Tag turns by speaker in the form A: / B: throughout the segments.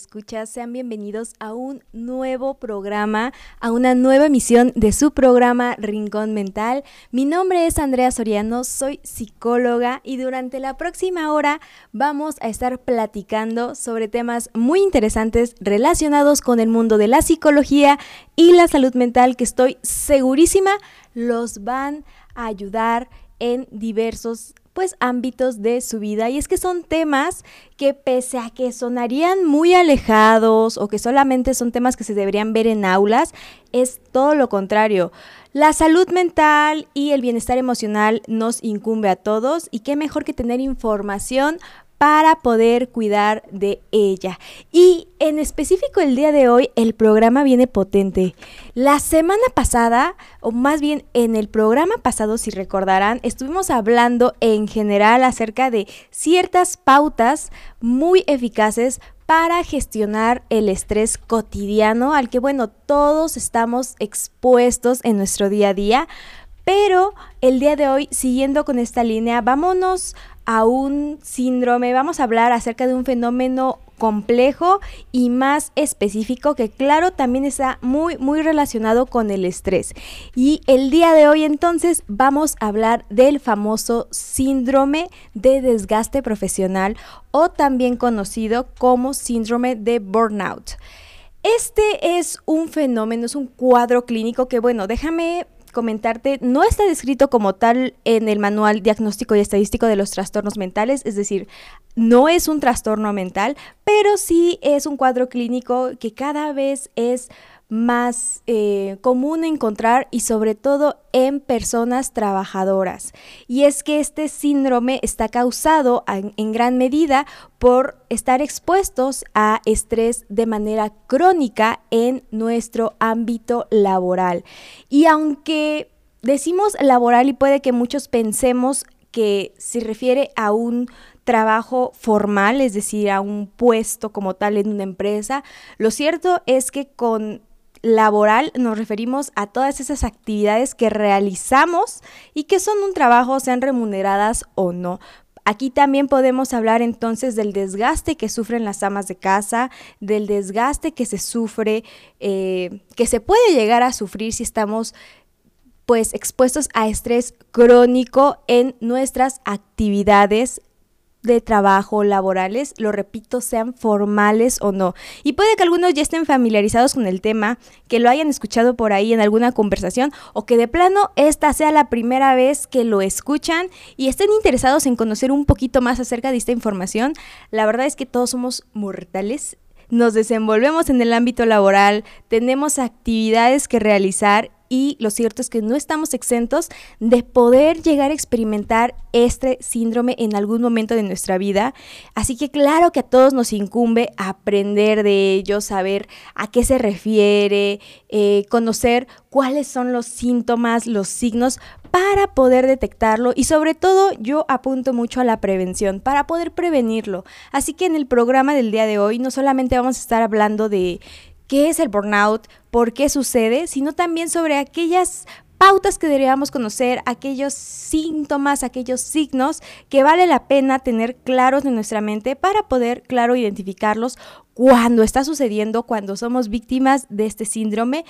A: Escuchas, sean bienvenidos a un nuevo programa, a una nueva emisión de su programa Rincón Mental. Mi nombre es Andrea Soriano, soy psicóloga y durante la próxima hora vamos a estar platicando sobre temas muy interesantes relacionados con el mundo de la psicología y la salud mental que estoy segurísima los van a ayudar en diversos pues ámbitos de su vida y es que son temas que pese a que sonarían muy alejados o que solamente son temas que se deberían ver en aulas, es todo lo contrario. La salud mental y el bienestar emocional nos incumbe a todos y qué mejor que tener información para poder cuidar de ella. Y en específico el día de hoy el programa viene potente. La semana pasada, o más bien en el programa pasado, si recordarán, estuvimos hablando en general acerca de ciertas pautas muy eficaces para gestionar el estrés cotidiano al que, bueno, todos estamos expuestos en nuestro día a día. Pero el día de hoy, siguiendo con esta línea, vámonos a un síndrome, vamos a hablar acerca de un fenómeno complejo y más específico que claro también está muy muy relacionado con el estrés. Y el día de hoy entonces vamos a hablar del famoso síndrome de desgaste profesional o también conocido como síndrome de burnout. Este es un fenómeno, es un cuadro clínico que bueno, déjame comentarte, no está descrito como tal en el manual diagnóstico y estadístico de los trastornos mentales, es decir, no es un trastorno mental, pero sí es un cuadro clínico que cada vez es más eh, común encontrar y sobre todo en personas trabajadoras. Y es que este síndrome está causado en, gran medida por estar expuestos a estrés de manera crónica en nuestro ámbito laboral. Y aunque decimos laboral y puede que muchos pensemos que se refiere a un trabajo formal, es decir, a un puesto como tal en una empresa, lo cierto es que con laboral nos referimos a todas esas actividades que realizamos y que son un trabajo, sean remuneradas o no. Aquí también podemos hablar entonces del desgaste que sufren las amas de casa, del desgaste que se sufre, eh, que se puede llegar a sufrir si estamos pues expuestos a estrés crónico en nuestras actividades de trabajo laborales, lo repito, sean formales o no. Y puede que algunos ya estén familiarizados con el tema, que lo hayan escuchado por ahí en alguna conversación o que de plano esta sea la primera vez que lo escuchan y estén interesados en conocer un poquito más acerca de esta información. La verdad es que todos somos mortales. Nos desenvolvemos en el ámbito laboral, tenemos actividades que realizar y lo cierto es que no estamos exentos de poder llegar a experimentar este síndrome en algún momento de nuestra vida. Así que claro que a todos nos incumbe aprender de ello, saber a qué se refiere, eh, conocer cuáles son los síntomas, los signos para poder detectarlo y sobre todo yo apunto mucho a la prevención, para poder prevenirlo. Así que en el programa del día de hoy no solamente vamos a estar hablando de qué es el burnout, por qué sucede, sino también sobre aquellas pautas que deberíamos conocer, aquellos síntomas, aquellos signos que vale la pena tener claros en nuestra mente para poder, claro, identificarlos cuando está sucediendo, cuando somos víctimas de este síndrome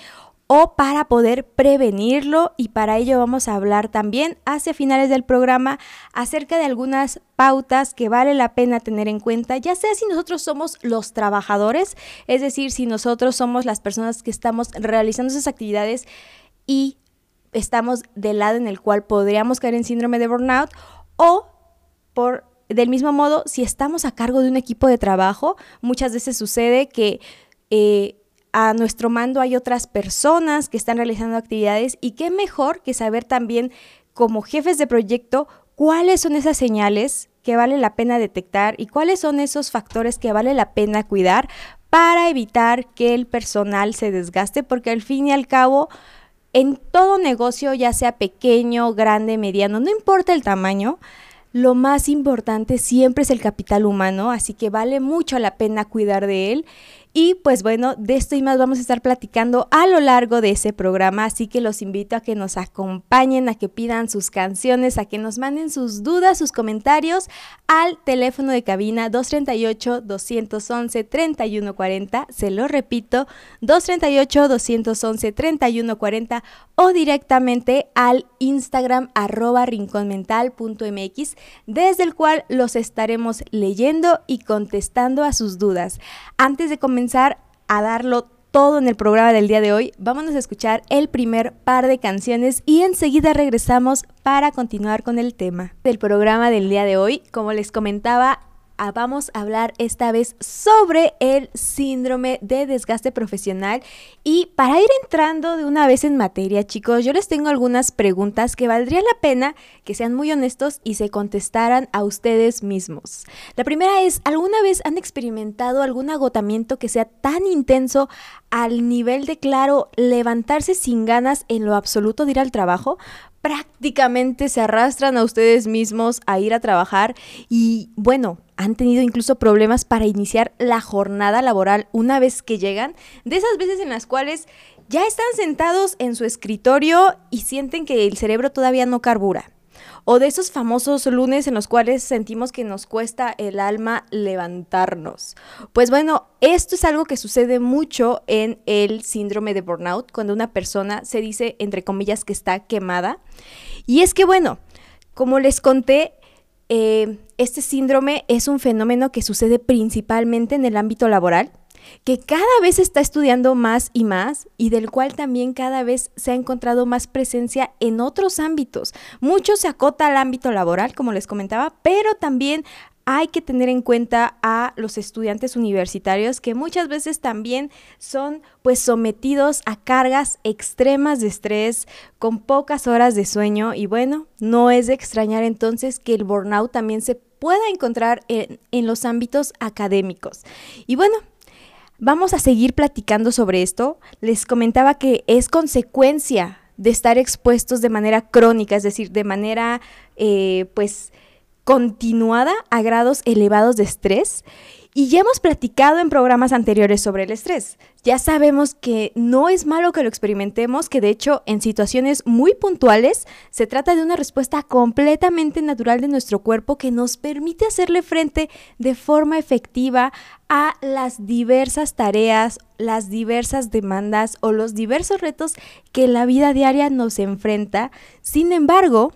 A: o para poder prevenirlo y para ello vamos a hablar también hacia finales del programa acerca de algunas pautas que vale la pena tener en cuenta, ya sea si nosotros somos los trabajadores, es decir, si nosotros somos las personas que estamos realizando esas actividades y estamos del lado en el cual podríamos caer en síndrome de burnout o por del mismo modo, si estamos a cargo de un equipo de trabajo, muchas veces sucede que eh, a nuestro mando hay otras personas que están realizando actividades y qué mejor que saber también como jefes de proyecto cuáles son esas señales que vale la pena detectar y cuáles son esos factores que vale la pena cuidar para evitar que el personal se desgaste, porque al fin y al cabo, en todo negocio, ya sea pequeño, grande, mediano, no importa el tamaño, lo más importante siempre es el capital humano, así que vale mucho la pena cuidar de él Y pues bueno, de esto y más vamos a estar platicando a lo largo de ese programa, así que los invito a que nos acompañen, a que pidan sus canciones, a que nos manden sus dudas, sus comentarios al teléfono de cabina 238-211-3140. Se lo repito, 238-211-3140 o directamente al Instagram arroba rinconmental.mx, desde el cual los estaremos leyendo y contestando a sus dudas. Antes de comenzar a darlo todo en el programa del día de hoy, vámonos a escuchar el primer par de canciones y enseguida regresamos para continuar con el tema del programa del día de hoy. Como les comentaba, vamos a hablar esta vez sobre el síndrome de desgaste profesional. Y para ir entrando de una vez en materia, chicos, yo les tengo algunas preguntas que valdría la pena que sean muy honestos y se contestaran a ustedes mismos. La primera es, ¿alguna vez han experimentado algún agotamiento que sea tan intenso al nivel de, claro, levantarse sin ganas en lo absoluto de ir al trabajo? prácticamente se arrastran a ustedes mismos a ir a trabajar y bueno, han tenido incluso problemas para iniciar la jornada laboral una vez que llegan, de esas veces en las cuales ya están sentados en su escritorio y sienten que el cerebro todavía no carbura. O de esos famosos lunes en los cuales sentimos que nos cuesta el alma levantarnos. Pues bueno, esto es algo que sucede mucho en el síndrome de burnout, cuando una persona se dice, entre comillas, que está quemada. Y es que bueno, como les conté, eh, este síndrome es un fenómeno que sucede principalmente en el ámbito laboral que cada vez está estudiando más y más y del cual también cada vez se ha encontrado más presencia en otros ámbitos. Mucho se acota al ámbito laboral, como les comentaba, pero también hay que tener en cuenta a los estudiantes universitarios que muchas veces también son pues sometidos a cargas extremas de estrés con pocas horas de sueño y bueno, no es de extrañar entonces que el burnout también se pueda encontrar en, los ámbitos académicos. Y bueno, Vamos a seguir platicando sobre esto. Les comentaba que es consecuencia de estar expuestos de manera crónica, es decir, de manera eh, pues continuada a grados elevados de estrés y ya hemos platicado en programas anteriores sobre el estrés. Ya sabemos que no es malo que lo experimentemos, que de hecho en situaciones muy puntuales se trata de una respuesta completamente natural de nuestro cuerpo que nos permite hacerle frente de forma efectiva a las diversas tareas, las diversas demandas o los diversos retos que la vida diaria nos enfrenta. Sin embargo,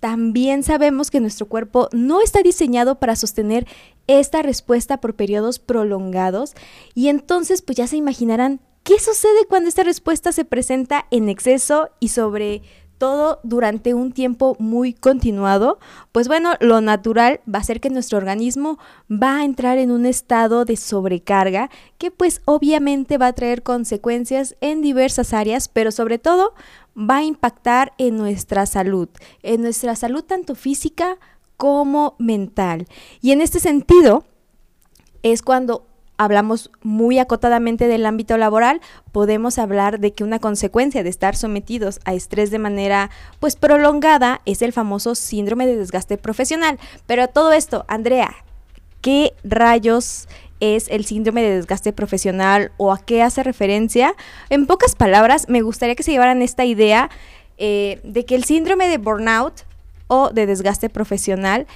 A: también sabemos que nuestro cuerpo no está diseñado para sostener esta respuesta por periodos prolongados. Y entonces pues ya se imaginarán qué sucede cuando esta respuesta se presenta en exceso y sobre todo durante un tiempo muy continuado, pues bueno, lo natural va a ser que nuestro organismo va a entrar en un estado de sobrecarga que pues obviamente va a traer consecuencias en diversas áreas, pero sobre todo va a impactar en nuestra salud, en nuestra salud tanto física como mental. Y en este sentido es cuando hablamos muy acotadamente del ámbito laboral, podemos hablar de que una consecuencia de estar sometidos a estrés de manera pues prolongada es el famoso síndrome de desgaste profesional. Pero todo esto, Andrea, ¿qué rayos es el síndrome de desgaste profesional o a qué hace referencia? En pocas palabras, me gustaría que se llevaran esta idea eh, de que el síndrome de burnout o de desgaste profesional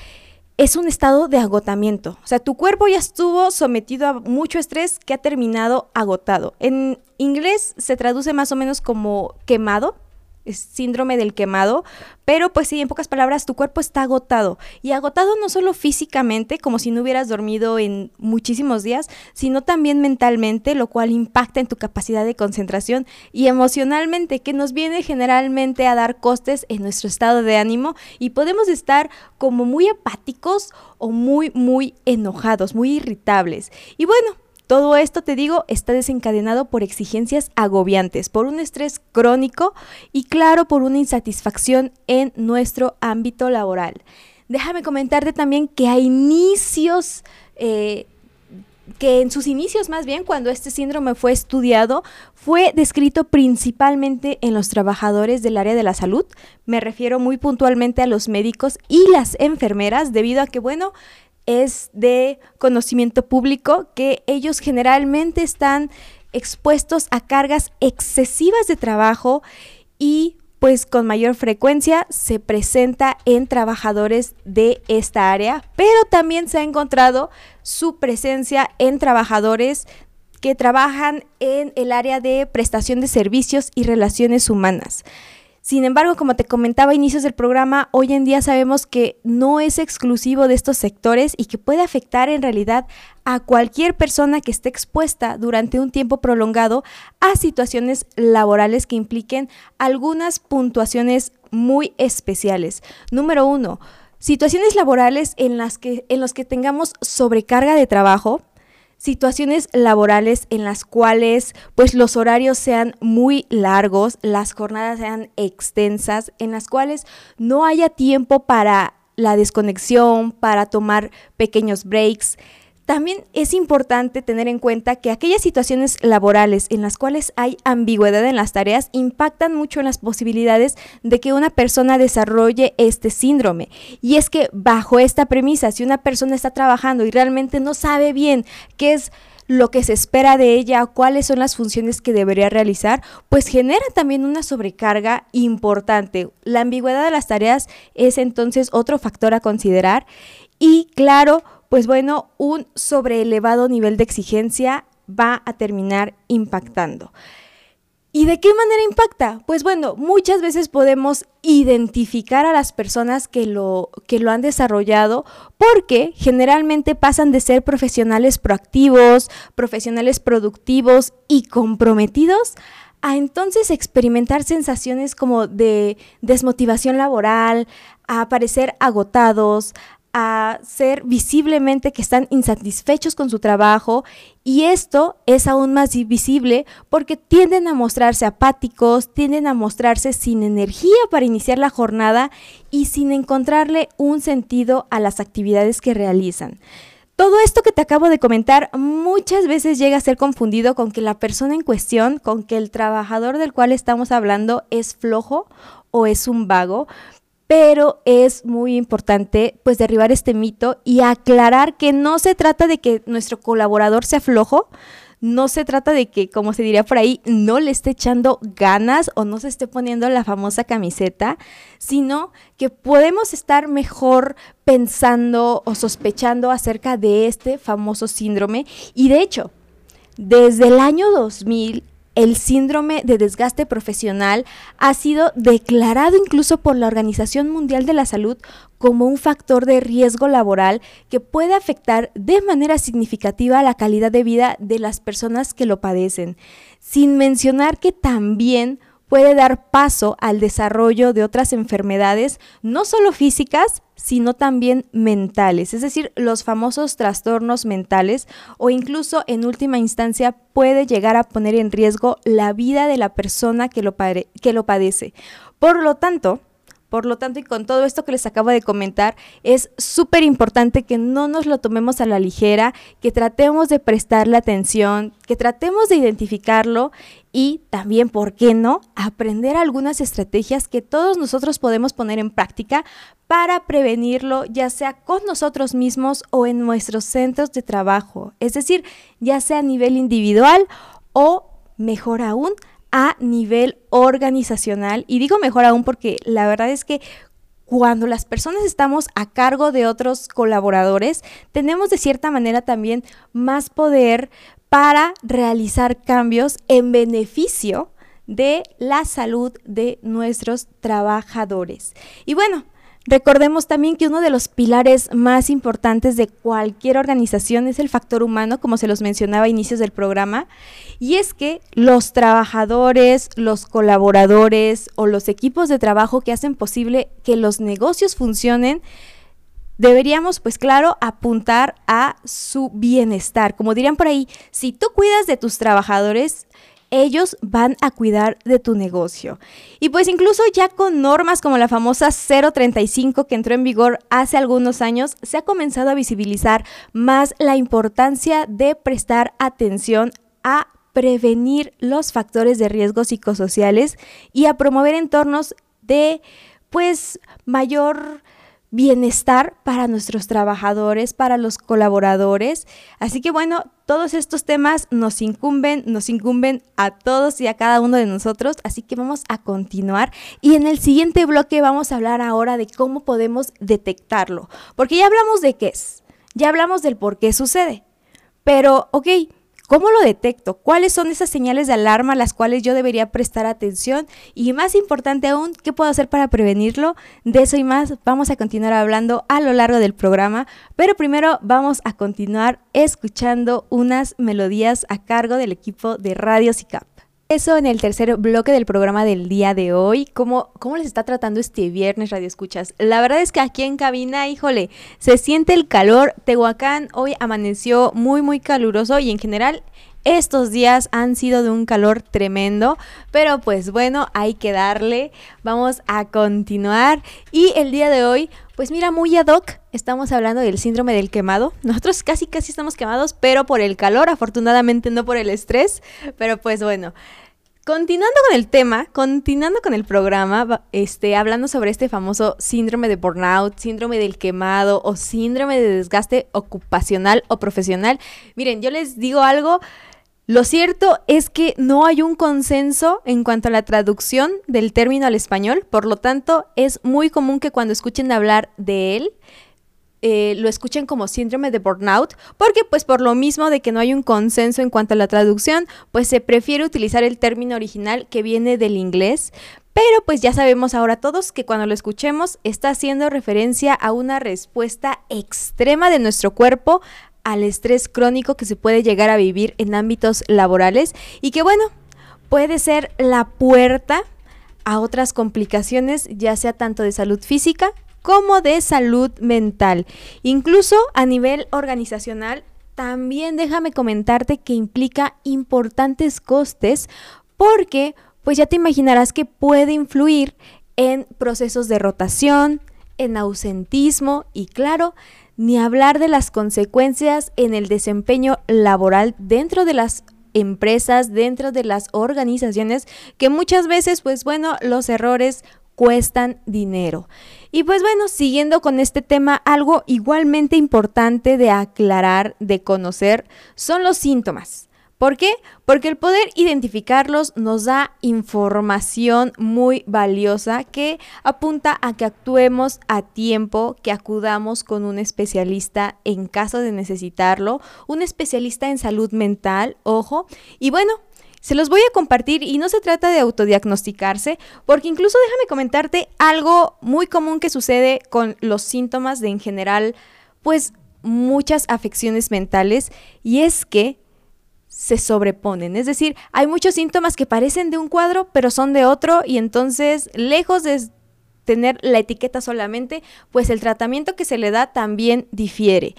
A: es un estado de agotamiento. O sea, tu cuerpo ya estuvo sometido a mucho estrés que ha terminado agotado. En inglés se traduce más o menos como quemado, es síndrome del quemado, pero pues sí, en pocas palabras, tu cuerpo está agotado. Y agotado no solo físicamente, como si no hubieras dormido en muchísimos días, sino también mentalmente, lo cual impacta en tu capacidad de concentración y emocionalmente, que nos viene generalmente a dar costes en nuestro estado de ánimo y podemos estar como muy apáticos o muy, muy enojados, muy irritables. Y bueno, todo esto, te digo, está desencadenado por exigencias agobiantes, por un estrés crónico y claro, por una insatisfacción en nuestro ámbito laboral. Déjame comentarte también que a inicios, eh, que en sus inicios más bien, cuando este síndrome fue estudiado, fue descrito principalmente en los trabajadores del área de la salud. Me refiero muy puntualmente a los médicos y las enfermeras, debido a que, bueno, es de conocimiento público que ellos generalmente están expuestos a cargas excesivas de trabajo y pues con mayor frecuencia se presenta en trabajadores de esta área, pero también se ha encontrado su presencia en trabajadores que trabajan en el área de prestación de servicios y relaciones humanas. Sin embargo, como te comentaba a inicios del programa, hoy en día sabemos que no es exclusivo de estos sectores y que puede afectar en realidad a cualquier persona que esté expuesta durante un tiempo prolongado a situaciones laborales que impliquen algunas puntuaciones muy especiales. Número uno, situaciones laborales en las que, en los que tengamos sobrecarga de trabajo, situaciones laborales en las cuales pues los horarios sean muy largos, las jornadas sean extensas, en las cuales no haya tiempo para la desconexión, para tomar pequeños breaks, también es importante tener en cuenta que aquellas situaciones laborales en las cuales hay ambigüedad en las tareas impactan mucho en las posibilidades de que una persona desarrolle este síndrome. Y es que bajo esta premisa, si una persona está trabajando y realmente no sabe bien qué es lo que se espera de ella, cuáles son las funciones que debería realizar, pues genera también una sobrecarga importante. La ambigüedad de las tareas es entonces otro factor a considerar y claro, pues bueno, un sobreelevado nivel de exigencia va a terminar impactando. ¿Y de qué manera impacta? Pues bueno, muchas veces podemos identificar a las personas que lo, que lo han desarrollado porque generalmente pasan de ser profesionales proactivos, profesionales productivos y comprometidos a entonces experimentar sensaciones como de desmotivación laboral, a parecer agotados, a ser visiblemente que están insatisfechos con su trabajo y esto es aún más visible porque tienden a mostrarse apáticos, tienden a mostrarse sin energía para iniciar la jornada y sin encontrarle un sentido a las actividades que realizan. Todo esto que te acabo de comentar muchas veces llega a ser confundido con que la persona en cuestión, con que el trabajador del cual estamos hablando es flojo o es un vago, pero es muy importante pues derribar este mito y aclarar que no se trata de que nuestro colaborador sea flojo, no se trata de que, como se diría por ahí, no le esté echando ganas o no se esté poniendo la famosa camiseta, sino que podemos estar mejor pensando o sospechando acerca de este famoso síndrome. Y de hecho, desde el año 2000 el síndrome de desgaste profesional ha sido declarado incluso por la Organización Mundial de la Salud como un factor de riesgo laboral que puede afectar de manera significativa la calidad de vida de las personas que lo padecen, sin mencionar que también puede dar paso al desarrollo de otras enfermedades, no solo físicas, sino también mentales, es decir, los famosos trastornos mentales o incluso en última instancia puede llegar a poner en riesgo la vida de la persona que lo, padece. Por lo tanto, por lo tanto, y con todo esto que les acabo de comentar, es súper importante que no nos lo tomemos a la ligera, que tratemos de prestarle atención, que tratemos de identificarlo y también, ¿por qué no?, aprender algunas estrategias que todos nosotros podemos poner en práctica para prevenirlo, ya sea con nosotros mismos o en nuestros centros de trabajo, es decir, ya sea a nivel individual o, mejor aún, a nivel organizacional. Y digo mejor aún porque la verdad es que cuando las personas estamos a cargo de otros colaboradores, tenemos de cierta manera también más poder para realizar cambios en beneficio de la salud de nuestros trabajadores. Y bueno, Recordemos también que uno de los pilares más importantes de cualquier organización es el factor humano, como se los mencionaba a inicios del programa, y es que los trabajadores, los colaboradores o los equipos de trabajo que hacen posible que los negocios funcionen, deberíamos, pues claro, apuntar a su bienestar. Como dirían por ahí, si tú cuidas de tus trabajadores, ellos van a cuidar de tu negocio. Y pues incluso ya con normas como la famosa 035 que entró en vigor hace algunos años, se ha comenzado a visibilizar más la importancia de prestar atención a prevenir los factores de riesgo psicosociales y a promover entornos de pues mayor bienestar para nuestros trabajadores, para los colaboradores. Así que bueno, todos estos temas nos incumben, nos incumben a todos y a cada uno de nosotros, así que vamos a continuar. Y en el siguiente bloque vamos a hablar ahora de cómo podemos detectarlo, porque ya hablamos de qué es, ya hablamos del por qué sucede, pero ok, ¿Cómo lo detecto? ¿Cuáles son esas señales de alarma a las cuales yo debería prestar atención? Y más importante aún, ¿qué puedo hacer para prevenirlo? De eso y más vamos a continuar hablando a lo largo del programa, pero primero vamos a continuar escuchando unas melodías a cargo del equipo de Radio SICAP. Eso en el tercer bloque del programa del día de hoy. ¿Cómo, ¿Cómo les está tratando este viernes, Radio Escuchas? La verdad es que aquí en cabina, híjole, se siente el calor. Tehuacán hoy amaneció muy, muy caluroso y en general estos días han sido de un calor tremendo, pero pues bueno, hay que darle. Vamos a continuar. Y el día de hoy, pues mira, muy ad hoc, estamos hablando del síndrome del quemado. Nosotros casi, casi estamos quemados, pero por el calor, afortunadamente no por el estrés. Pero pues bueno, Continuando con el tema, continuando con el programa, este, hablando sobre este famoso síndrome de burnout, síndrome del quemado o síndrome de desgaste ocupacional o profesional. Miren, yo les digo algo, lo cierto es que no hay un consenso en cuanto a la traducción del término al español, por lo tanto es muy común que cuando escuchen hablar de él, eh, lo escuchen como síndrome de burnout, porque pues por lo mismo de que no hay un consenso en cuanto a la traducción, pues se prefiere utilizar el término original que viene del inglés, pero pues ya sabemos ahora todos que cuando lo escuchemos está haciendo referencia a una respuesta extrema de nuestro cuerpo al estrés crónico que se puede llegar a vivir en ámbitos laborales y que bueno, puede ser la puerta a otras complicaciones, ya sea tanto de salud física como de salud mental. Incluso a nivel organizacional, también déjame comentarte que implica importantes costes porque pues ya te imaginarás que puede influir en procesos de rotación, en ausentismo y claro, ni hablar de las consecuencias en el desempeño laboral dentro de las empresas, dentro de las organizaciones, que muchas veces, pues bueno, los errores cuestan dinero. Y pues bueno, siguiendo con este tema, algo igualmente importante de aclarar, de conocer, son los síntomas. ¿Por qué? Porque el poder identificarlos nos da información muy valiosa que apunta a que actuemos a tiempo, que acudamos con un especialista en caso de necesitarlo, un especialista en salud mental, ojo. Y bueno, se los voy a compartir y no se trata de autodiagnosticarse, porque incluso déjame comentarte algo muy común que sucede con los síntomas de en general, pues muchas afecciones mentales, y es que se sobreponen. Es decir, hay muchos síntomas que parecen de un cuadro, pero son de otro, y entonces, lejos de tener la etiqueta solamente, pues el tratamiento que se le da también difiere.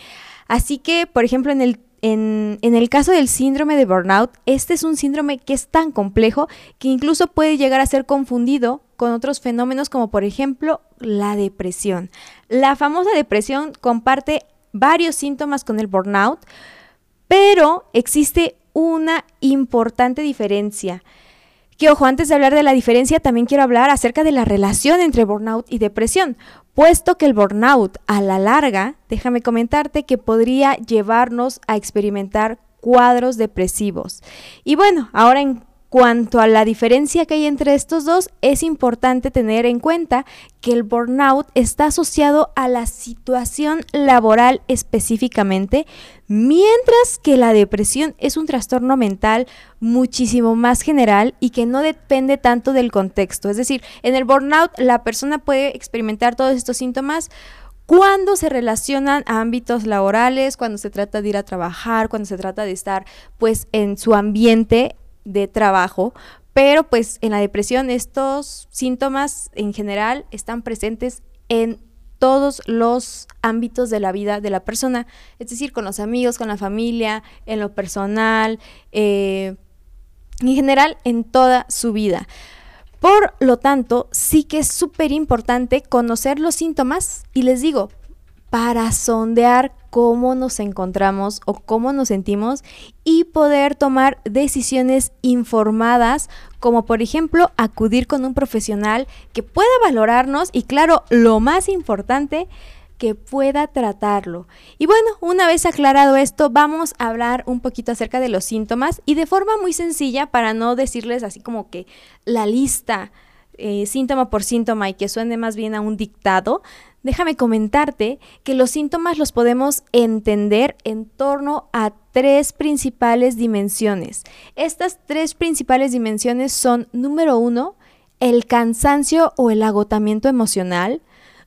A: Así que, por ejemplo, en el, en, en, el caso del síndrome de burnout, este es un síndrome que es tan complejo que incluso puede llegar a ser confundido con otros fenómenos como por ejemplo la depresión. La famosa depresión comparte varios síntomas con el burnout, pero existe una importante diferencia. Que ojo, antes de hablar de la diferencia, también quiero hablar acerca de la relación entre burnout y depresión, puesto que el burnout a la larga, déjame comentarte que podría llevarnos a experimentar cuadros depresivos. Y bueno, ahora en cuanto a la diferencia que hay entre estos dos, es importante tener en cuenta que el burnout está asociado a la situación laboral específicamente, mientras que la depresión es un trastorno mental muchísimo más general y que no depende tanto del contexto. Es decir, en el burnout la persona puede experimentar todos estos síntomas cuando se relacionan a ámbitos laborales, cuando se trata de ir a trabajar, cuando se trata de estar pues en su ambiente de trabajo, pero pues en la depresión estos síntomas en general están presentes en todos los ámbitos de la vida de la persona, es decir, con los amigos, con la familia, en lo personal, eh, en general en toda su vida. Por lo tanto, sí que es súper importante conocer los síntomas y les digo, para sondear cómo nos encontramos o cómo nos sentimos y poder tomar decisiones informadas como por ejemplo acudir con un profesional que pueda valorarnos y claro, lo más importante, que pueda tratarlo. Y bueno, una vez aclarado esto, vamos a hablar un poquito acerca de los síntomas y de forma muy sencilla para no decirles así como que la lista eh, síntoma por síntoma y que suene más bien a un dictado, déjame comentarte que los síntomas los podemos entender en torno a tres principales dimensiones. Estas tres principales dimensiones son, número uno, el cansancio o el agotamiento emocional.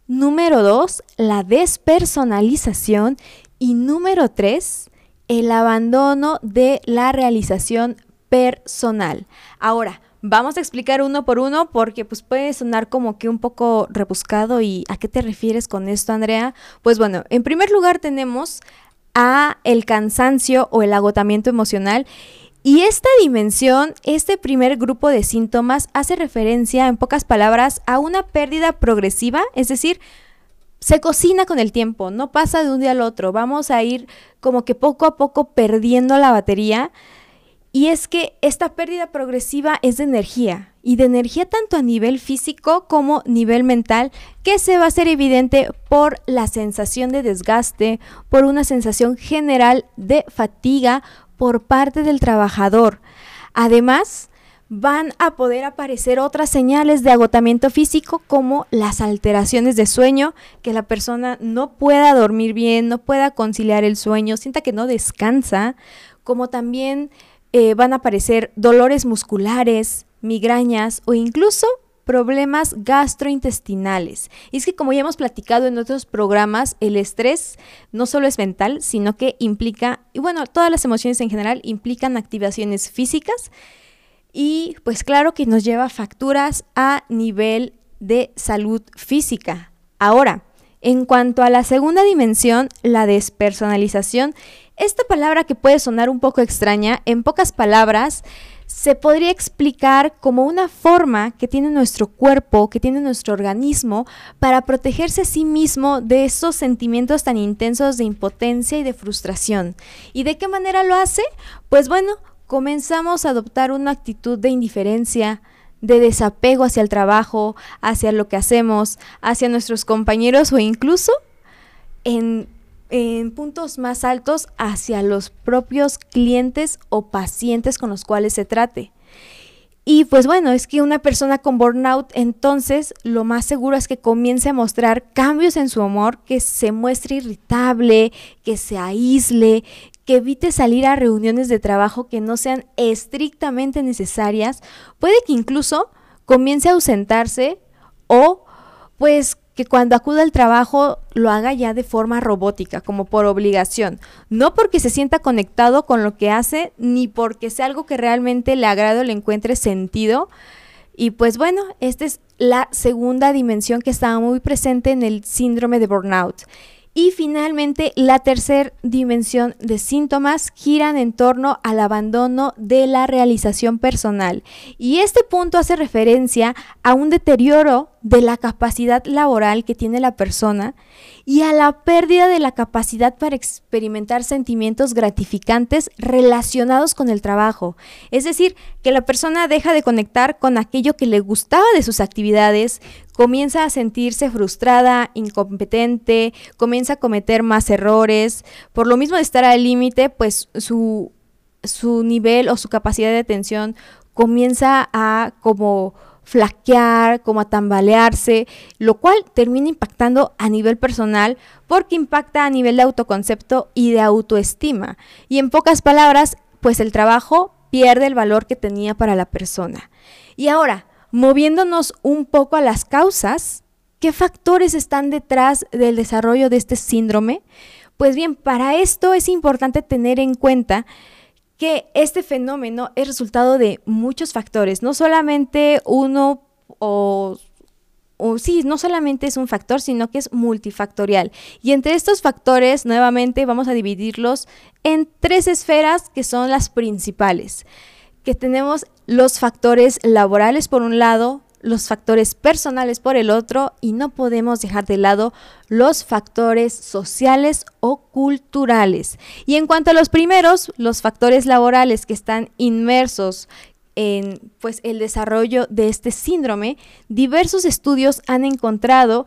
A: Número dos, la despersonalización. Y número tres, el abandono de la realización personal. Ahora, Vamos a explicar uno por uno porque pues puede sonar como que un poco rebuscado y ¿a qué te refieres con esto, Andrea? Pues bueno, en primer lugar tenemos a el cansancio o el agotamiento emocional y esta dimensión, este primer grupo de síntomas hace referencia en pocas palabras a una pérdida progresiva, es decir, se cocina con el tiempo, no pasa de un día al otro, vamos a ir como que poco a poco perdiendo la batería y es que esta pérdida progresiva es de energía, y de energía tanto a nivel físico como nivel mental, que se va a hacer evidente por la sensación de desgaste, por una sensación general de fatiga por parte del trabajador. Además, van a poder aparecer otras señales de agotamiento físico como las alteraciones de sueño, que la persona no pueda dormir bien, no pueda conciliar el sueño, sienta que no descansa, como también eh, van a aparecer dolores musculares, migrañas o incluso problemas gastrointestinales. Y es que como ya hemos platicado en otros programas, el estrés no solo es mental, sino que implica, y bueno, todas las emociones en general implican activaciones físicas y pues claro que nos lleva facturas a nivel de salud física. Ahora, en cuanto a la segunda dimensión, la despersonalización, esta palabra que puede sonar un poco extraña, en pocas palabras, se podría explicar como una forma que tiene nuestro cuerpo, que tiene nuestro organismo, para protegerse a sí mismo de esos sentimientos tan intensos de impotencia y de frustración. ¿Y de qué manera lo hace? Pues bueno, comenzamos a adoptar una actitud de indiferencia, de desapego hacia el trabajo, hacia lo que hacemos, hacia nuestros compañeros o incluso en en puntos más altos hacia los propios clientes o pacientes con los cuales se trate. Y pues bueno, es que una persona con burnout entonces lo más seguro es que comience a mostrar cambios en su humor, que se muestre irritable, que se aísle, que evite salir a reuniones de trabajo que no sean estrictamente necesarias, puede que incluso comience a ausentarse o pues que cuando acuda al trabajo lo haga ya de forma robótica, como por obligación, no porque se sienta conectado con lo que hace, ni porque sea algo que realmente le agrade o le encuentre sentido. Y pues bueno, esta es la segunda dimensión que estaba muy presente en el síndrome de burnout. Y finalmente, la tercera dimensión de síntomas giran en torno al abandono de la realización personal. Y este punto hace referencia a un deterioro de la capacidad laboral que tiene la persona y a la pérdida de la capacidad para experimentar sentimientos gratificantes relacionados con el trabajo. Es decir, que la persona deja de conectar con aquello que le gustaba de sus actividades, comienza a sentirse frustrada, incompetente, comienza a cometer más errores. Por lo mismo de estar al límite, pues su, su nivel o su capacidad de atención comienza a como flaquear, como a tambalearse, lo cual termina impactando a nivel personal porque impacta a nivel de autoconcepto y de autoestima. Y en pocas palabras, pues el trabajo pierde el valor que tenía para la persona. Y ahora, moviéndonos un poco a las causas, ¿qué factores están detrás del desarrollo de este síndrome? Pues bien, para esto es importante tener en cuenta que este fenómeno es resultado de muchos factores, no solamente uno o, sí, no solamente es un factor, sino que es multifactorial. Y entre estos factores, nuevamente, vamos a dividirlos en tres esferas que son las principales, que tenemos los factores laborales por un lado, los factores personales por el otro y no podemos dejar de lado los factores sociales o culturales. Y en cuanto a los primeros, los factores laborales que están inmersos en pues, el desarrollo de este síndrome, diversos estudios han encontrado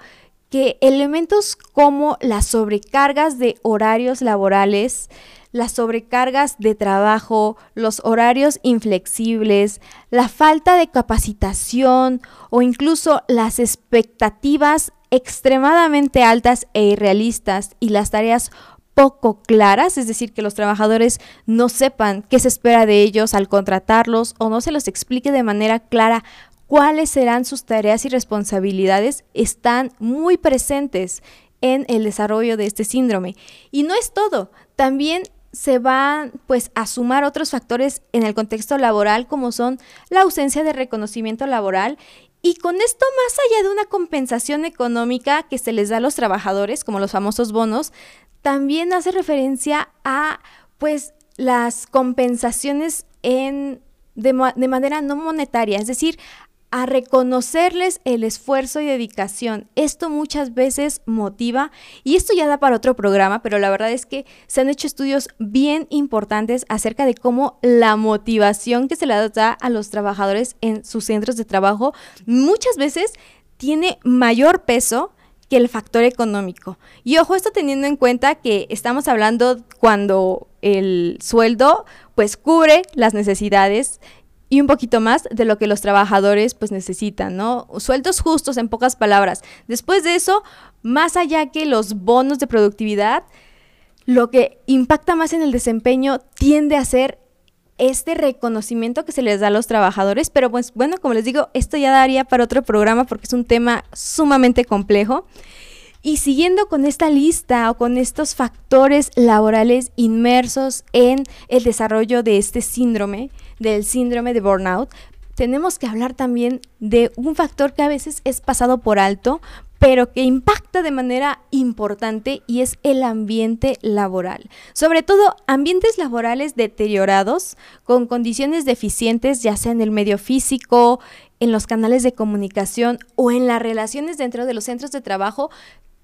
A: que elementos como las sobrecargas de horarios laborales, las sobrecargas de trabajo, los horarios inflexibles, la falta de capacitación o incluso las expectativas extremadamente altas e irrealistas y las tareas poco claras, es decir, que los trabajadores no sepan qué se espera de ellos al contratarlos o no se los explique de manera clara cuáles serán sus tareas y responsabilidades, están muy presentes en el desarrollo de este síndrome. Y no es todo, también se van pues a sumar otros factores en el contexto laboral como son la ausencia de reconocimiento laboral. Y con esto más allá de una compensación económica que se les da a los trabajadores como los famosos bonos, también hace referencia a pues las compensaciones en de, de manera no monetaria, es decir, a reconocerles el esfuerzo y dedicación. Esto muchas veces motiva y esto ya da para otro programa, pero la verdad es que se han hecho estudios bien importantes acerca de cómo la motivación que se le da a los trabajadores en sus centros de trabajo muchas veces tiene mayor peso que el factor económico. Y ojo, esto teniendo en cuenta que estamos hablando cuando el sueldo pues cubre las necesidades y un poquito más de lo que los trabajadores pues necesitan, ¿no? Sueldos justos en pocas palabras. Después de eso, más allá que los bonos de productividad, lo que impacta más en el desempeño tiende a ser este reconocimiento que se les da a los trabajadores, pero pues bueno, como les digo, esto ya daría para otro programa porque es un tema sumamente complejo. Y siguiendo con esta lista o con estos factores laborales inmersos en el desarrollo de este síndrome, del síndrome de burnout, tenemos que hablar también de un factor que a veces es pasado por alto, pero que impacta de manera importante y es el ambiente laboral. Sobre todo ambientes laborales deteriorados, con condiciones deficientes, ya sea en el medio físico, en los canales de comunicación o en las relaciones dentro de los centros de trabajo,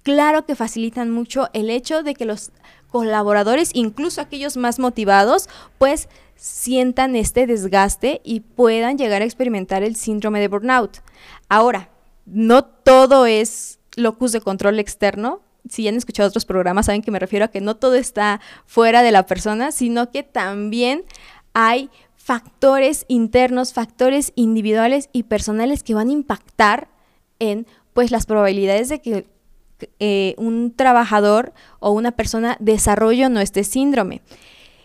A: claro que facilitan mucho el hecho de que los colaboradores, incluso aquellos más motivados, pues sientan este desgaste y puedan llegar a experimentar el síndrome de burnout. Ahora, no todo es locus de control externo. Si han escuchado otros programas, saben que me refiero a que no todo está fuera de la persona, sino que también hay factores internos, factores individuales y personales que van a impactar en pues las probabilidades de que eh, un trabajador o una persona desarrolle no este síndrome.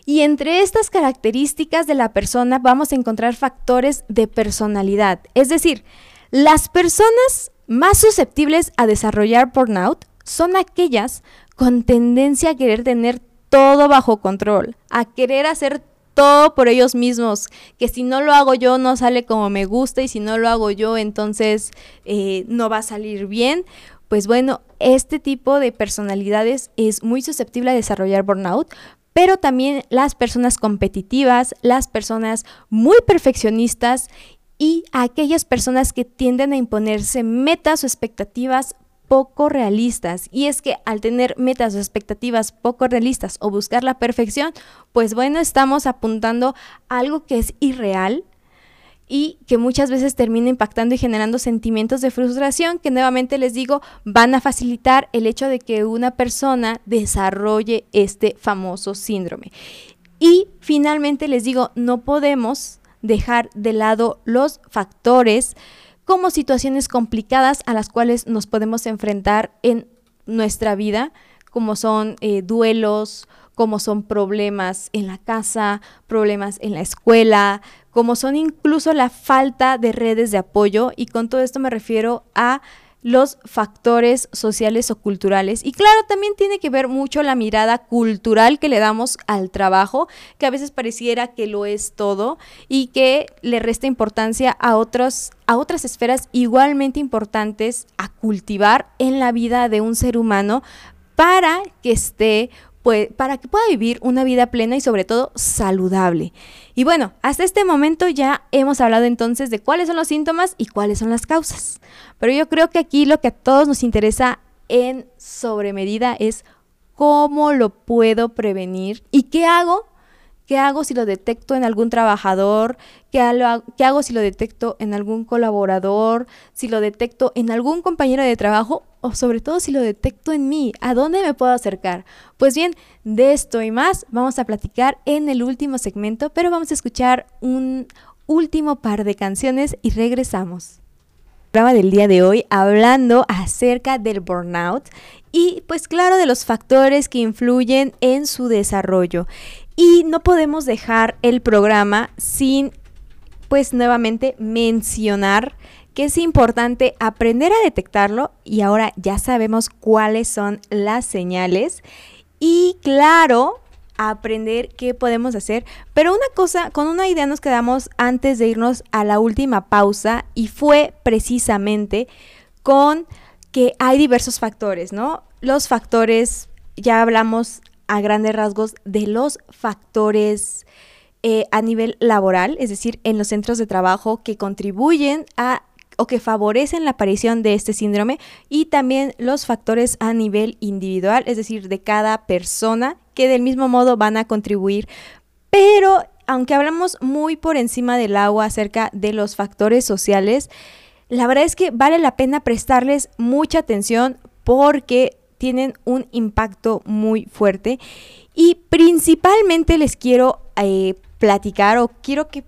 A: Y entre estas características de la persona vamos a encontrar factores de personalidad. Es decir, las personas más susceptibles a desarrollar burnout son aquellas con tendencia a querer tener todo bajo control, a querer hacer todo por ellos mismos, que si no lo hago yo no sale como me gusta y si no lo hago yo entonces eh, no va a salir bien pues bueno, este tipo de personalidades es muy susceptible a desarrollar burnout, pero también las personas competitivas, las personas muy perfeccionistas y aquellas personas que tienden a imponerse metas o expectativas poco realistas. Y es que al tener metas o expectativas poco realistas o buscar la perfección, pues bueno, estamos apuntando a algo que es irreal, y que muchas veces termina impactando y generando sentimientos de frustración que nuevamente les digo van a facilitar el hecho de que una persona desarrolle este famoso síndrome. Y finalmente les digo, no podemos dejar de lado los factores como situaciones complicadas a las cuales nos podemos enfrentar en nuestra vida, como son eh, duelos, como son problemas en la casa, problemas en la escuela, como son incluso la falta de redes de apoyo y con todo esto me refiero a los factores sociales o culturales. Y claro, también tiene que ver mucho la mirada cultural que le damos al trabajo, que a veces pareciera que lo es todo y que le resta importancia a, otros, a otras esferas igualmente importantes a cultivar en la vida de un ser humano para que esté pues, para que pueda vivir una vida plena y sobre todo saludable. Y bueno, hasta este momento ya hemos hablado entonces de cuáles son los síntomas y cuáles son las causas. Pero yo creo que aquí lo que a todos nos interesa en sobremedida es cómo lo puedo prevenir y qué hago ¿Qué hago si lo detecto en algún trabajador? ¿Qué hago si lo detecto en algún colaborador? ¿Si lo detecto en algún compañero de trabajo? O sobre todo si lo detecto en mí, ¿a dónde me puedo acercar? Pues bien, de esto y más vamos a platicar en el último segmento, pero vamos a escuchar un último par de canciones y regresamos programa del día de hoy hablando acerca del burnout y pues claro de los factores que influyen en su desarrollo. Y no podemos dejar el programa sin pues nuevamente mencionar que es importante aprender a detectarlo y ahora ya sabemos cuáles son las señales y claro, aprender qué podemos hacer. Pero una cosa, con una idea nos quedamos antes de irnos a la última pausa y fue precisamente con que hay diversos factores, ¿no? Los factores, ya hablamos a grandes rasgos de los factores eh, a nivel laboral, es decir, en los centros de trabajo que contribuyen a o que favorecen la aparición de este síndrome y también los factores a nivel individual, es decir, de cada persona que del mismo modo van a contribuir. Pero aunque hablamos muy por encima del agua acerca de los factores sociales, la verdad es que vale la pena prestarles mucha atención porque tienen un impacto muy fuerte. Y principalmente les quiero eh, platicar o quiero que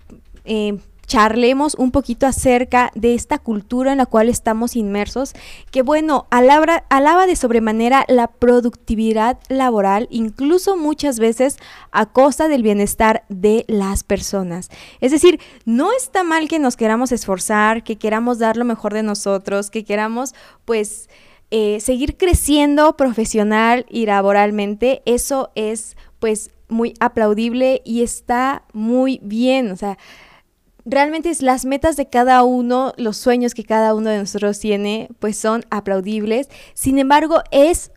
A: eh, charlemos un poquito acerca de esta cultura en la cual estamos inmersos, que bueno, alaba, alaba de sobremanera la productividad laboral, incluso muchas veces a costa del bienestar de las personas. Es decir, no está mal que nos queramos esforzar, que queramos dar lo mejor de nosotros, que queramos pues... Eh, seguir creciendo profesional y laboralmente, eso es pues muy aplaudible y está muy bien. O sea, realmente es las metas de cada uno, los sueños que cada uno de nosotros tiene, pues son aplaudibles. Sin embargo, es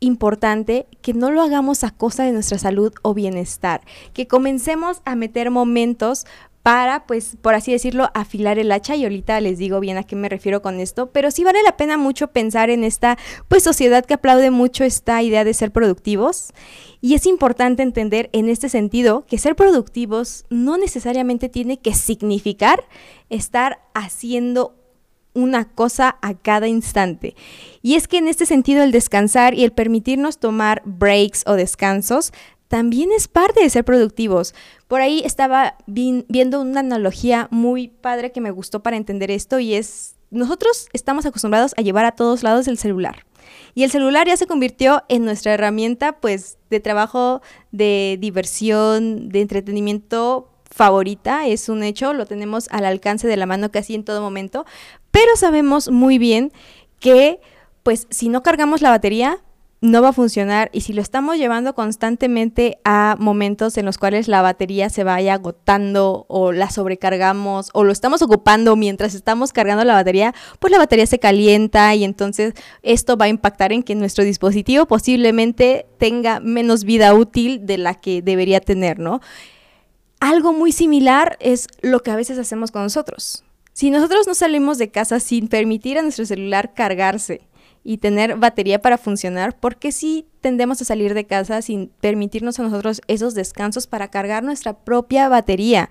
A: importante que no lo hagamos a costa de nuestra salud o bienestar, que comencemos a meter momentos para, pues, por así decirlo, afilar el hacha y ahorita les digo bien a qué me refiero con esto, pero sí vale la pena mucho pensar en esta, pues, sociedad que aplaude mucho esta idea de ser productivos y es importante entender en este sentido que ser productivos no necesariamente tiene que significar estar haciendo una cosa a cada instante. Y es que en este sentido el descansar y el permitirnos tomar breaks o descansos también es parte de ser productivos. Por ahí estaba viendo una analogía muy padre que me gustó para entender esto y es, nosotros estamos acostumbrados a llevar a todos lados el celular. Y el celular ya se convirtió en nuestra herramienta pues de trabajo, de diversión, de entretenimiento favorita, es un hecho, lo tenemos al alcance de la mano casi en todo momento, pero sabemos muy bien que pues si no cargamos la batería, no va a funcionar y si lo estamos llevando constantemente a momentos en los cuales la batería se vaya agotando o la sobrecargamos o lo estamos ocupando mientras estamos cargando la batería, pues la batería se calienta y entonces esto va a impactar en que nuestro dispositivo posiblemente tenga menos vida útil de la que debería tener, ¿no? Algo muy similar es lo que a veces hacemos con nosotros. Si nosotros no salimos de casa sin permitir a nuestro celular cargarse, y tener batería para funcionar, porque si tendemos a salir de casa sin permitirnos a nosotros esos descansos para cargar nuestra propia batería.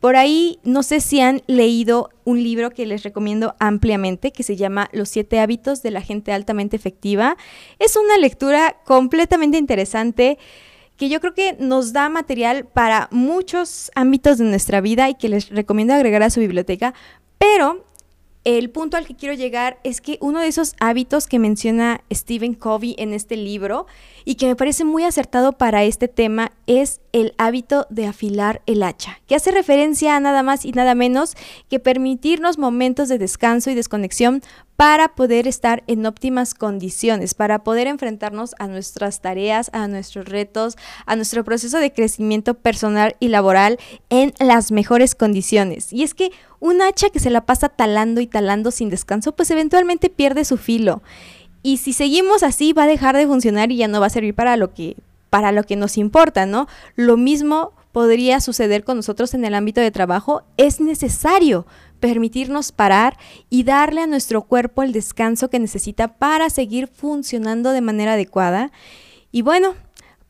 A: Por ahí, no sé si han leído un libro que les recomiendo ampliamente, que se llama Los siete hábitos de la gente altamente efectiva. Es una lectura completamente interesante que yo creo que nos da material para muchos ámbitos de nuestra vida y que les recomiendo agregar a su biblioteca, pero el punto al que quiero llegar es que uno de esos hábitos que menciona Stephen Covey en este libro y que me parece muy acertado para este tema es el hábito de afilar el hacha, que hace referencia a nada más y nada menos que permitirnos momentos de descanso y desconexión para poder estar en óptimas condiciones, para poder enfrentarnos a nuestras tareas, a nuestros retos, a nuestro proceso de crecimiento personal y laboral en las mejores condiciones. Y es que un hacha que se la pasa talando y talando sin descanso, pues eventualmente pierde su filo. Y si seguimos así va a dejar de funcionar y ya no va a servir para lo que para lo que nos importa, ¿no? Lo mismo podría suceder con nosotros en el ámbito de trabajo, es necesario permitirnos parar y darle a nuestro cuerpo el descanso que necesita para seguir funcionando de manera adecuada. Y bueno,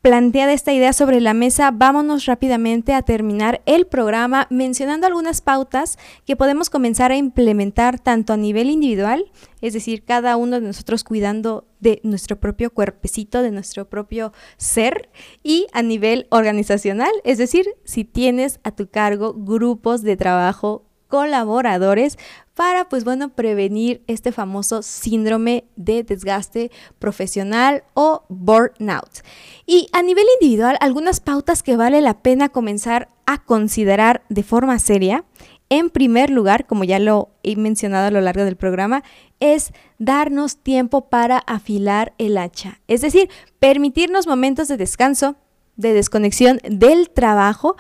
A: planteada esta idea sobre la mesa, vámonos rápidamente a terminar el programa mencionando algunas pautas que podemos comenzar a implementar tanto a nivel individual, es decir, cada uno de nosotros cuidando de nuestro propio cuerpecito, de nuestro propio ser, y a nivel organizacional, es decir, si tienes a tu cargo grupos de trabajo colaboradores para, pues bueno, prevenir este famoso síndrome de desgaste profesional o burnout. Y a nivel individual, algunas pautas que vale la pena comenzar a considerar de forma seria. En primer lugar, como ya lo he mencionado a lo largo del programa, es darnos tiempo para afilar el hacha. Es decir, permitirnos momentos de descanso, de desconexión del trabajo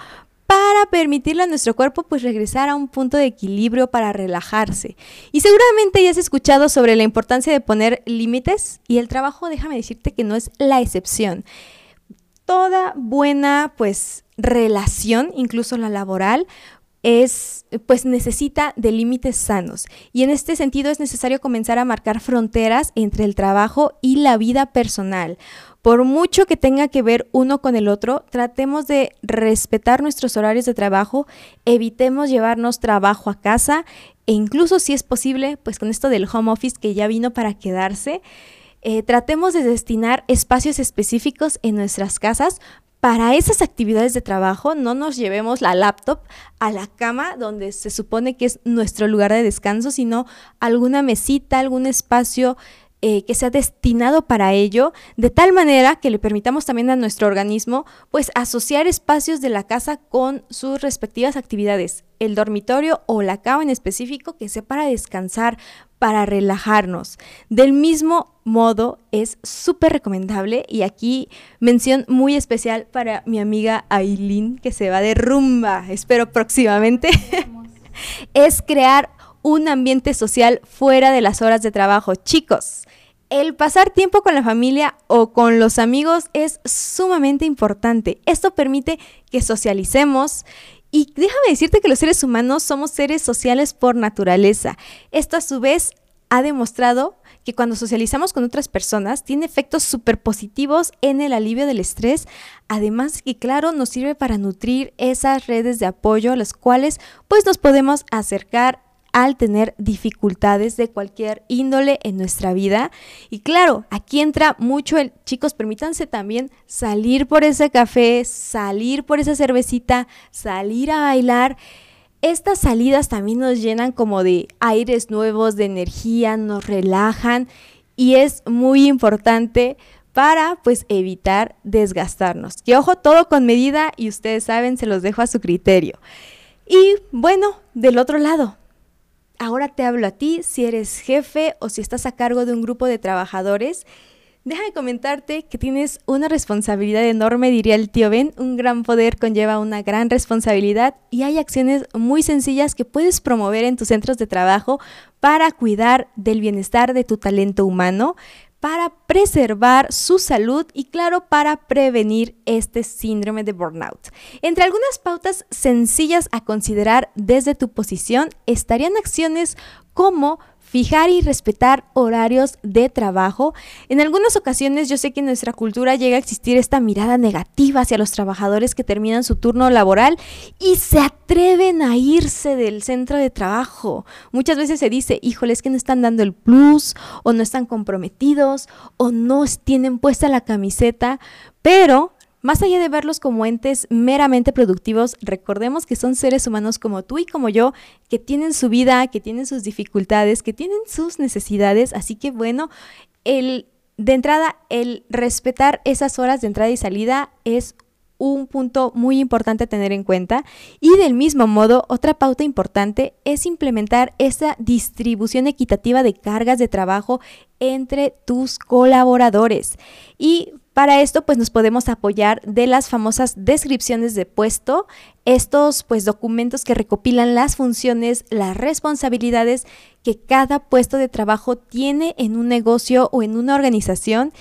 A: para permitirle a nuestro cuerpo pues regresar a un punto de equilibrio para relajarse. Y seguramente ya has escuchado sobre la importancia de poner límites y el trabajo, déjame decirte que no es la excepción. Toda buena pues relación, incluso la laboral, es, pues necesita de límites sanos. Y en este sentido es necesario comenzar a marcar fronteras entre el trabajo y la vida personal. Por mucho que tenga que ver uno con el otro, tratemos de respetar nuestros horarios de trabajo, evitemos llevarnos trabajo a casa e incluso si es posible, pues con esto del home office que ya vino para quedarse, eh, tratemos de destinar espacios específicos en nuestras casas para esas actividades de trabajo. No nos llevemos la laptop a la cama donde se supone que es nuestro lugar de descanso, sino alguna mesita, algún espacio eh, que sea destinado para ello, de tal manera que le permitamos también a nuestro organismo pues asociar espacios de la casa con sus respectivas actividades, el dormitorio o la cama en específico que sea para descansar, para relajarnos. Del mismo modo es súper recomendable y aquí mención muy especial para mi amiga Aileen que se va de rumba, espero próximamente, es crear un ambiente social fuera de las horas de trabajo. Chicos, el pasar tiempo con la familia o con los amigos es sumamente importante. Esto permite que socialicemos y déjame decirte que los seres humanos somos seres sociales por naturaleza. Esto a su vez ha demostrado que cuando socializamos con otras personas tiene efectos súper positivos en el alivio del estrés, además que claro nos sirve para nutrir esas redes de apoyo a las cuales pues nos podemos acercar al tener dificultades de cualquier índole en nuestra vida. Y claro, aquí entra mucho el, chicos, permítanse también salir por ese café, salir por esa cervecita, salir a bailar. Estas salidas también nos llenan como de aires nuevos, de energía, nos relajan y es muy importante para pues evitar desgastarnos. Que ojo, todo con medida y ustedes saben, se los dejo a su criterio. Y bueno, del otro lado, ahora te hablo a ti, si eres jefe o si estás a cargo de un grupo de trabajadores. Déjame comentarte que tienes una responsabilidad enorme, diría el tío Ben. Un gran poder conlleva una gran responsabilidad y hay acciones muy sencillas que puedes promover en tus centros de trabajo para cuidar del bienestar de tu talento humano, para preservar su salud y claro, para prevenir este síndrome de burnout. Entre algunas pautas sencillas a considerar desde tu posición estarían acciones como fijar y respetar horarios de trabajo. En algunas ocasiones yo sé que en nuestra cultura llega a existir esta mirada negativa hacia los trabajadores que terminan su turno laboral y se atreven a irse del centro de trabajo. Muchas veces se dice, híjole, es que no están dando el plus o no están comprometidos o no tienen puesta la camiseta, pero más allá de verlos como entes meramente productivos, recordemos que son seres humanos como tú y como yo, que tienen su vida, que tienen sus dificultades, que tienen sus necesidades, así que bueno, el de entrada el respetar esas horas de entrada y salida es un punto muy importante a tener en cuenta. Y del mismo modo, otra pauta importante es implementar esa distribución equitativa de cargas de trabajo entre tus colaboradores. Y para esto, pues nos podemos apoyar de las famosas descripciones de puesto, estos pues documentos que recopilan las funciones, las responsabilidades que cada puesto de trabajo tiene en un negocio o en una organización.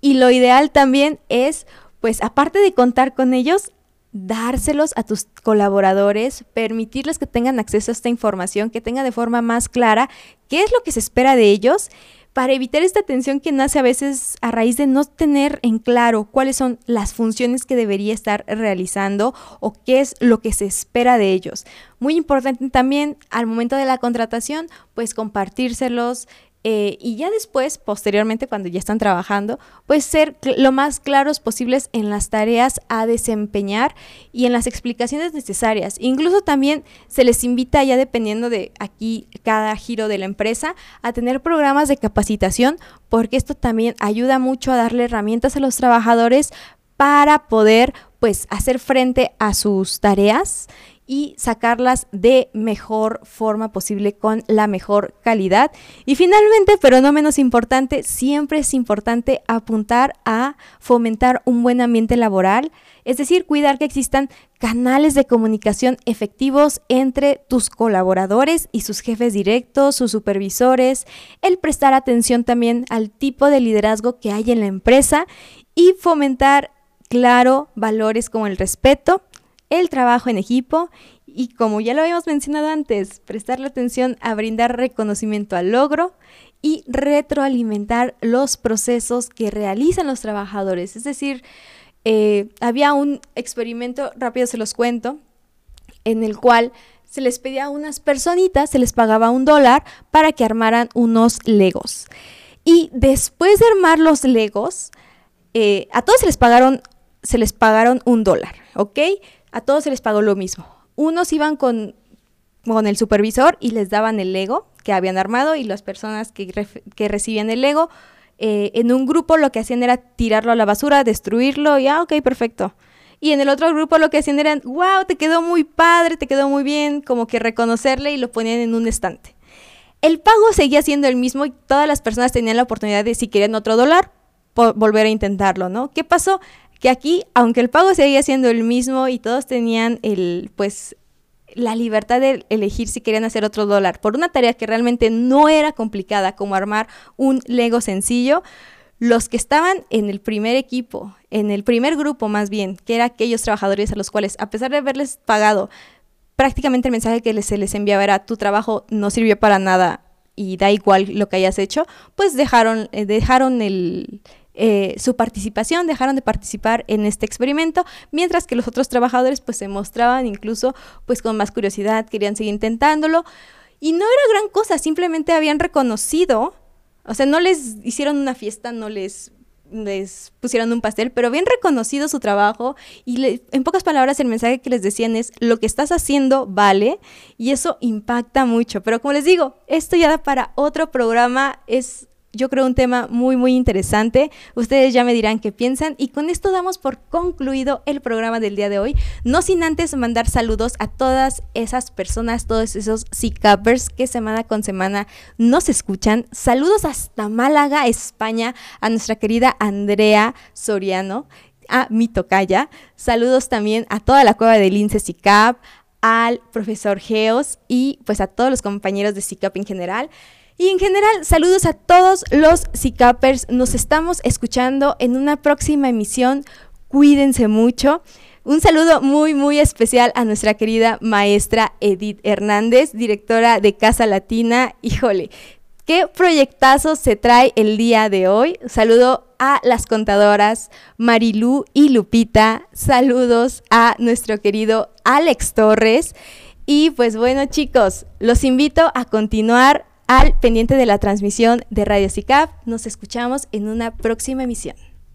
A: Y lo ideal también es, pues aparte de contar con ellos, dárselos a tus colaboradores, permitirles que tengan acceso a esta información, que tengan de forma más clara qué es lo que se espera de ellos para evitar esta tensión que nace a veces a raíz de no tener en claro cuáles son las funciones que debería estar realizando o qué es lo que se espera de ellos. Muy importante también al momento de la contratación, pues compartírselos, eh, y ya después, posteriormente, cuando ya están trabajando, pues ser lo más claros posibles en las tareas a desempeñar y en las explicaciones necesarias. Incluso también se les invita, ya dependiendo de aquí cada giro de la empresa, a tener programas de capacitación, porque esto también ayuda mucho a darle herramientas a los trabajadores para poder pues hacer frente a sus tareas y sacarlas de mejor forma posible con la mejor calidad. Y finalmente, pero no menos importante, siempre es importante apuntar a fomentar un buen ambiente laboral, es decir, cuidar que existan canales de comunicación efectivos entre tus colaboradores y sus jefes directos, sus supervisores, el prestar atención también al tipo de liderazgo que hay en la empresa y fomentar, claro, valores como el respeto, el trabajo en equipo y como ya lo habíamos mencionado antes, prestarle atención a brindar reconocimiento al logro y retroalimentar los procesos que realizan los trabajadores. Es decir, eh, había un experimento, rápido se los cuento, en el cual se les pedía a unas personitas, se les pagaba un dólar para que armaran unos legos. Y después de armar los legos, eh, a todos se les pagaron, se les pagaron un dólar, ¿ok? A todos se les pagó lo mismo. Unos iban con, con el supervisor y les daban el Lego que habían armado y las personas que, recibían el Lego eh, en un grupo lo que hacían era tirarlo a la basura, destruirlo y ah, ok, perfecto. Y en el otro grupo lo que hacían era, wow, te quedó muy padre, te quedó muy bien, como que reconocerle y lo ponían en un estante. El pago seguía siendo el mismo y todas las personas tenían la oportunidad de, si querían otro dólar, volver a intentarlo, ¿no? ¿Qué pasó? Que aquí, aunque el pago seguía siendo el mismo y todos tenían el, pues, la libertad de elegir si querían hacer otro dólar por una tarea que realmente no era complicada como armar un Lego sencillo, los que estaban en el primer equipo, en el primer grupo más bien, que era aquellos trabajadores a los cuales, a pesar de haberles pagado, prácticamente el mensaje que se les enviaba era tu trabajo no sirvió para nada y da igual lo que hayas hecho, pues dejaron, eh, dejaron el, eh, su participación, dejaron de participar en este experimento, mientras que los otros trabajadores pues se mostraban incluso pues con más curiosidad, querían seguir intentándolo. Y no era gran cosa, simplemente habían reconocido, o sea, no les hicieron una fiesta, no les les pusieron un pastel, pero habían reconocido su trabajo y en pocas palabras el mensaje que les decían es lo que estás haciendo vale y eso impacta mucho, pero como les digo, esto ya da para otro programa, es yo creo un tema muy, muy interesante. Ustedes ya me dirán qué piensan. Y con esto damos por concluido el programa del día de hoy. No sin antes mandar saludos a todas esas personas, todos esos C-Cuppers que semana con semana nos escuchan. Saludos hasta Málaga, España, a nuestra querida Andrea Soriano, a mi tocaya. Saludos también a toda la cueva de Lince CICAP, al profesor Geos y pues a todos los compañeros de CICAP en general. Y en general, saludos a todos los CICAPers. Nos estamos escuchando en una próxima emisión. Cuídense mucho. Un saludo muy, muy especial a nuestra querida maestra Edith Hernández, directora de Casa Latina. Híjole, qué proyectazo se trae el día de hoy. Saludo a las contadoras Marilú y Lupita. Saludos a nuestro querido Alex Torres. Y pues bueno chicos, los invito a continuar al pendiente de la transmisión de Radio CICAP. Nos escuchamos en una próxima emisión.